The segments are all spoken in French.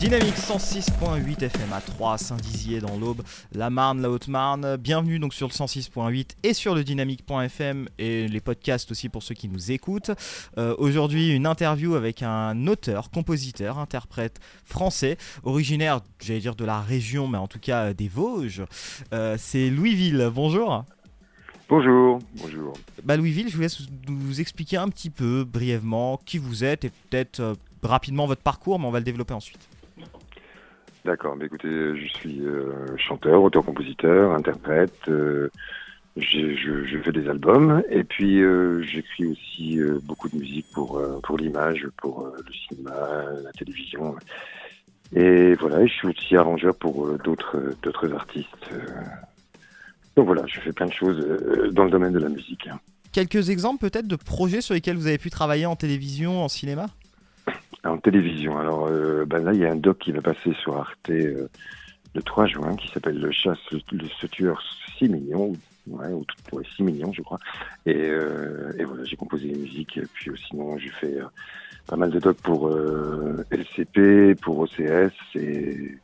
Dynamique 106.8 FM à 3, Saint-Dizier dans l'Aube, la Marne, la Haute-Marne. Bienvenue donc sur le 106.8 et sur le dynamique.fm et les podcasts aussi pour ceux qui nous écoutent. Euh, aujourd'hui, une interview avec un auteur, compositeur, interprète français, originaire, j'allais dire de la région, mais en tout cas des Vosges. Euh, c'est Louisville. Bonjour. Bonjour, bonjour. Bah Louisville, je vous laisse vous expliquer un petit peu brièvement qui vous êtes et peut-être euh, rapidement votre parcours, mais on va le développer ensuite. D'accord, mais écoutez, je suis euh, chanteur, auteur-compositeur, interprète. euh, je, je fais des albums et puis euh, j'écris aussi beaucoup de musique pour pour l'image, pour le cinéma, la télévision. Et voilà, je suis aussi arrangeur pour d'autres d'autres artistes. Donc voilà, je fais plein de choses dans le domaine de la musique. hein. Quelques exemples peut-être de projets sur lesquels vous avez pu travailler en télévision, en cinéma? En télévision, alors euh, ben là, il y a un doc qui va passer sur Arte euh, le 3 juin qui s'appelle Le chasse, le, ce tueur 6 millions, ou tout, ouais, 6 millions, je crois. Et, euh, et voilà, j'ai composé les musiques. Et puis sinon, j'ai fait pas mal de docs pour LCP, pour OCS et,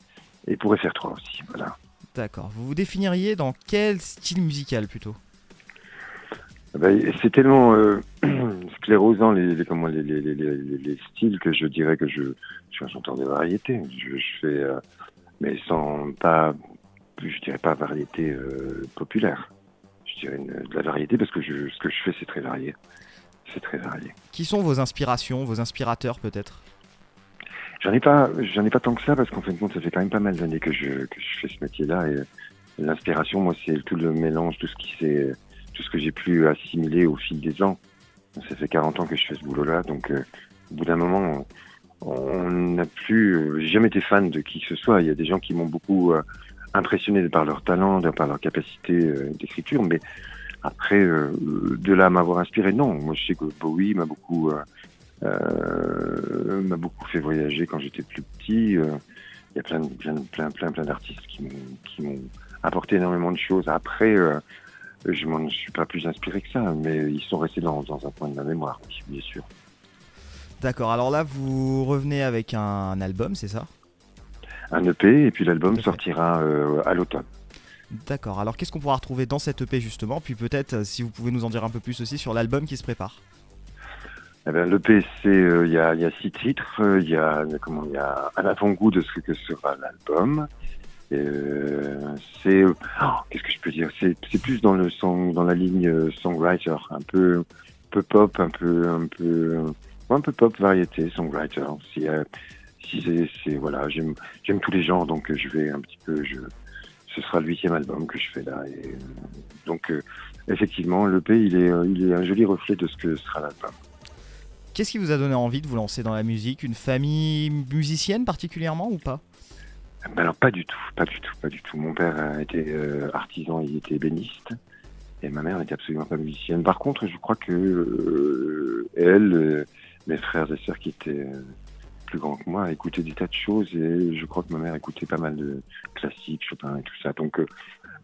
et pour FR3 aussi. Voilà. D'accord. Vous vous définiriez dans quel style musical plutôt? C'est tellement euh, sclérosant les, les, comment, les, les, les, les, les styles que je dirais que je, je suis un chanteur de variété. Je, je fais, euh, mais sans pas, je dirais pas variété euh, populaire. Je dirais une- de la variété parce que je, ce que je fais c'est très varié. C'est très varié. Qui sont vos inspirations, vos inspirateurs peut-être? J'en ai pas, j'en ai pas tant que ça parce qu'en fin de compte ça fait quand même pas mal d'années que je, que je fais ce métier-là et l'inspiration moi c'est tout le mélange, tout ce qui s'est, tout ce que j'ai pu assimiler au fil des ans. Ça fait 40 ans que je fais ce boulot-là, donc euh, au bout d'un moment, on n'a plus. euh, J'ai jamais été fan de qui que ce soit. Il y a des gens qui m'ont beaucoup euh, impressionné par leur talent, par leur capacité d'écriture, mais après, de là à m'avoir inspiré, non. Moi, je sais que Bowie m'a beaucoup, m'a beaucoup fait voyager quand j'étais plus petit. Il y a plein, plein, plein, plein, plein d'artistes qui m'ont apporté énormément de choses. Après. Je m'en suis pas plus inspiré que ça, mais ils sont restés dans, dans un point de ma mémoire, oui, bien sûr. D'accord. Alors là, vous revenez avec un album, c'est ça? Un EP, et puis l'album sortira euh, à l'automne. D'accord. Alors qu'est-ce qu'on pourra retrouver dans cet EP justement? Puis peut-être euh, si vous pouvez nous en dire un peu plus aussi sur l'album qui se prépare. Eh ben, L'EP, euh, il y, a, il y a six titres, euh, il y a comment y a un avant-goût de ce que sera l'album. Euh, c'est oh, qu'est-ce que C'est c'est plus dans le song, dans la ligne euh, songwriter, un peu pop, un peu un peu ouais, un peu pop variété songwriter. Si euh, si c'est voilà, j'aime tous les genres, donc euh, je vais un petit peu ce sera le huitième album que je fais là euh, donc euh, effectivement l'EP il euh, il est un joli reflet de ce que sera l'album. Qu'est-ce qui vous a donné envie de vous lancer dans la musique? Une famille musicienne particulièrement ou pas? Ben alors pas du tout, pas du tout, pas du tout. Mon père était euh, artisan, il était ébéniste, et ma mère n'était absolument pas musicienne. Par contre, je crois que euh, elle, euh, mes frères et sœurs qui étaient euh, plus grands que moi, écoutaient des tas de choses, et je crois que ma mère écoutait pas mal de classiques, Chopin et tout ça. Donc euh,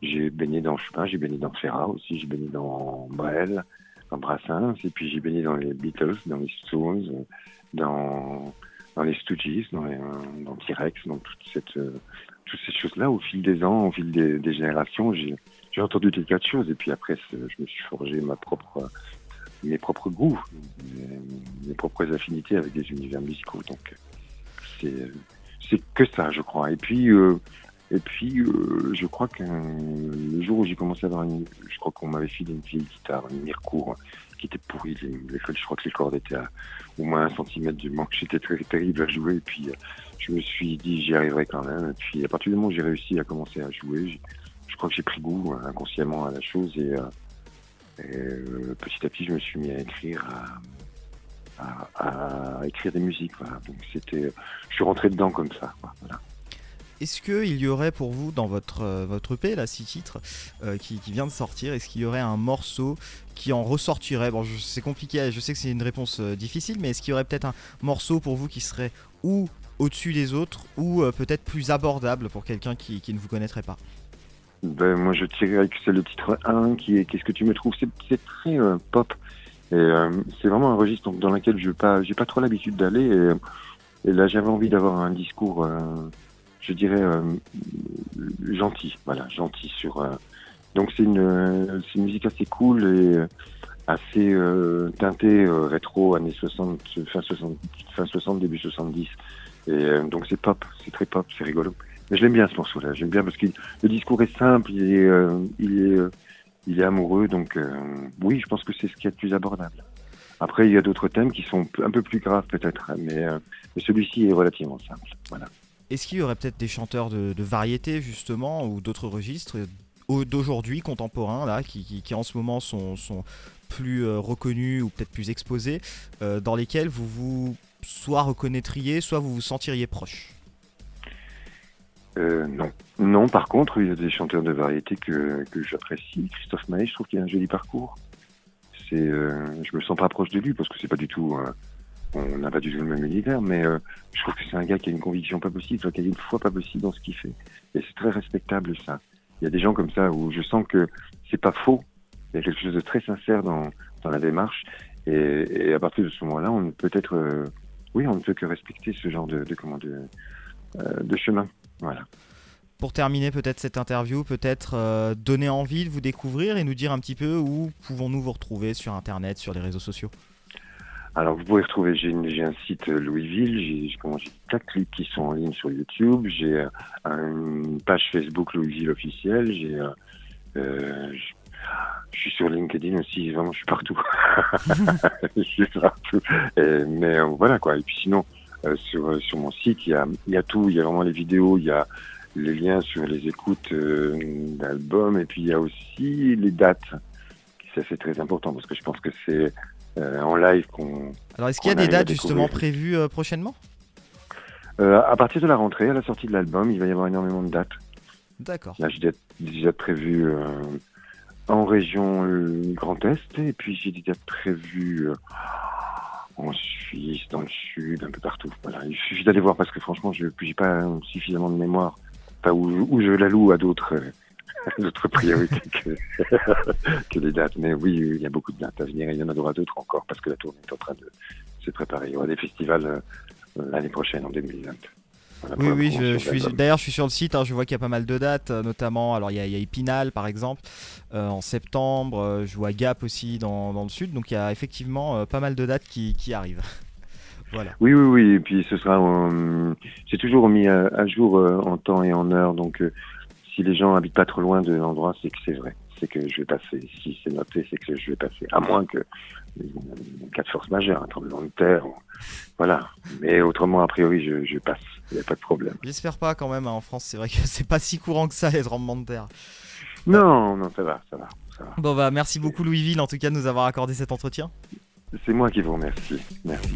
j'ai baigné dans Chopin, j'ai baigné dans Ferrat aussi, j'ai baigné dans Brel, dans Brassens, et puis j'ai baigné dans les Beatles, dans les Stones, dans dans les Stooges, dans, les, euh, dans T-Rex, dans toute cette, euh, toutes ces choses-là, au fil des ans, au fil des, générations, j'ai entendu des tas de choses. Et puis après, je me suis forgé ma propre, mes propres goûts, mes, propres affinités avec des univers musicaux. Donc, c'est que ça, je crois. Et puis, euh, et puis euh, je crois que le jour où j'ai commencé à avoir une... Je crois qu'on m'avait filé une vieille guitare, une Mircourt, qui était pourrie. Les, les- je crois que les cordes étaient à au moins un centimètre du manque. J'étais très terrible à jouer. Et puis, euh, je me suis dit, j'y arriverai quand même. Et puis, à partir du moment où j'ai réussi à commencer à jouer, je crois que j'ai pris goût euh, inconsciemment à la chose. Et, euh, et, euh, petit à petit, je me suis mis à écrire, à, à- à écrire des musiques. Voilà. Donc, c'était, je suis rentré dedans comme ça. Voilà. Est-ce qu'il y aurait pour vous dans votre, euh, votre EP, là, six titres, euh, qui, vient de sortir, est-ce qu'il y aurait un morceau qui en ressortirait? Bon, c'est compliqué, je sais que c'est une réponse euh, difficile, mais est-ce qu'il y aurait peut-être un morceau pour vous qui serait ou au-dessus des autres, ou peut-être plus abordable pour quelqu'un qui, ne vous connaîtrait pas? Ben, moi, je dirais que c'est le titre 1 qui est Qu'est-ce que tu me trouves? C'est très pop. Et c'est vraiment un registre dans lequel je n'ai pas, pas trop l'habitude d'aller. Et, là, j'avais envie d'avoir un discours, je dirais, euh, gentil. Voilà, gentil sur. euh, donc c'est une, c'est une musique assez cool et assez euh, teintée euh, rétro années 60, fin 60, fin 60, début 70. Et euh, donc c'est pop, c'est très pop, c'est rigolo. Mais je l'aime bien ce morceau-là. J'aime bien parce que le discours est simple, il est, euh, il est, euh, il est amoureux. Donc euh, oui, je pense que c'est ce qui est le plus abordable. Après, il y a d'autres thèmes qui sont un peu plus graves peut-être, mais, euh, mais celui-ci est relativement simple. Voilà. Est-ce qu'il y aurait peut-être des chanteurs de, variété justement ou d'autres registres euh, d'aujourd'hui contemporains là qui, qui, en ce moment sont, plus euh, reconnus ou peut-être plus exposés euh, dans lesquels vous vous soit reconnaîtriez soit vous vous sentiriez proche? Non. Non, par contre, il y a des chanteurs de variété que, que j'apprécie. Christophe Maé, je trouve qu'il a un joli parcours. C'est, je me sens pas proche de lui parce que c'est pas du tout, on n'a pas du tout le même univers, mais euh, je trouve que c'est un gars qui a une conviction pas possible, qui a une foi pas possible dans ce qu'il fait. Et c'est très respectable ça. Il y a des gens comme ça où je sens que c'est pas faux. Il y a quelque chose de très sincère dans, dans la démarche. Et, à partir de ce moment-là, on peut être, euh, oui, on ne peut que respecter ce genre de, de euh, chemin. Voilà. Pour terminer peut-être cette interview, peut-être donner envie de vous découvrir et nous dire un petit peu où pouvons-nous vous retrouver sur Internet, sur les réseaux sociaux? Alors vous pouvez retrouver, j'ai, une- j'ai un site euh, Louisville, j'ai, comment, j'ai quatre clips qui sont en ligne sur YouTube, j'ai euh, une page Facebook Louisville officielle, j'ai, euh, euh, je, suis sur LinkedIn aussi, vraiment je suis partout. je suis partout. Et- mais voilà quoi. Et puis sinon, euh, sur, sur mon site, il y a, il y a tout, il y a vraiment les vidéos, il y a les liens sur les écoutes euh, d'albums, et puis il y a aussi les dates. Ça c'est très important parce que je pense que c'est en live qu'on Alors est-ce qu'il y a des dates justement prévues euh, prochainement? Euh, à partir de la rentrée, à la sortie de l'album, il va y avoir énormément de dates. D'accord. Là, j'ai déjà, déjà prévu euh, en région euh, Grand Est, et puis j'ai prévues euh, en Suisse, dans le Sud, un peu partout. Voilà, il suffit d'aller voir parce que franchement, je n'ai pas suffisamment de mémoire. Enfin, où, où je la loue à d'autres euh, d'autres priorités que, que les dates. Mais oui, il y a beaucoup de dates à venir et il y en aura d'autres encore parce que la tournée est en train de se préparer. Il y aura des festivals euh, l'année prochaine, en 2020. Voilà, pour Oui, oui, je, je suis, d'ailleurs, je suis sur le site, hein, je vois qu'il y a pas mal de dates, euh, notamment, alors il y a, il y a Épinal par exemple, euh, en septembre, euh, je vois Gap aussi dans, dans le sud, donc il y a effectivement euh, pas mal de dates qui, qui arrivent. voilà. Oui, oui, oui. Et puis ce sera, euh, c'est toujours mis à, à jour euh, en temps et en heure. Donc, euh, si les gens habitent pas trop loin de l'endroit, c'est que c'est vrai. C'est que je vais passer. Si c'est noté, c'est que je vais passer. À moins que cas de force majeure, un tremblement de terre, voilà. Mais autrement, a priori, je, je passe. Il n'y a pas de problème. J'espère pas quand même, hein, en France c'est vrai que c'est pas si courant que ça les tremblements de terre. Non, non, ça va, ça va, ça va. Bon bah merci beaucoup Louisville en tout cas de nous avoir accordé cet entretien. C'est moi qui vous remercie. Merci.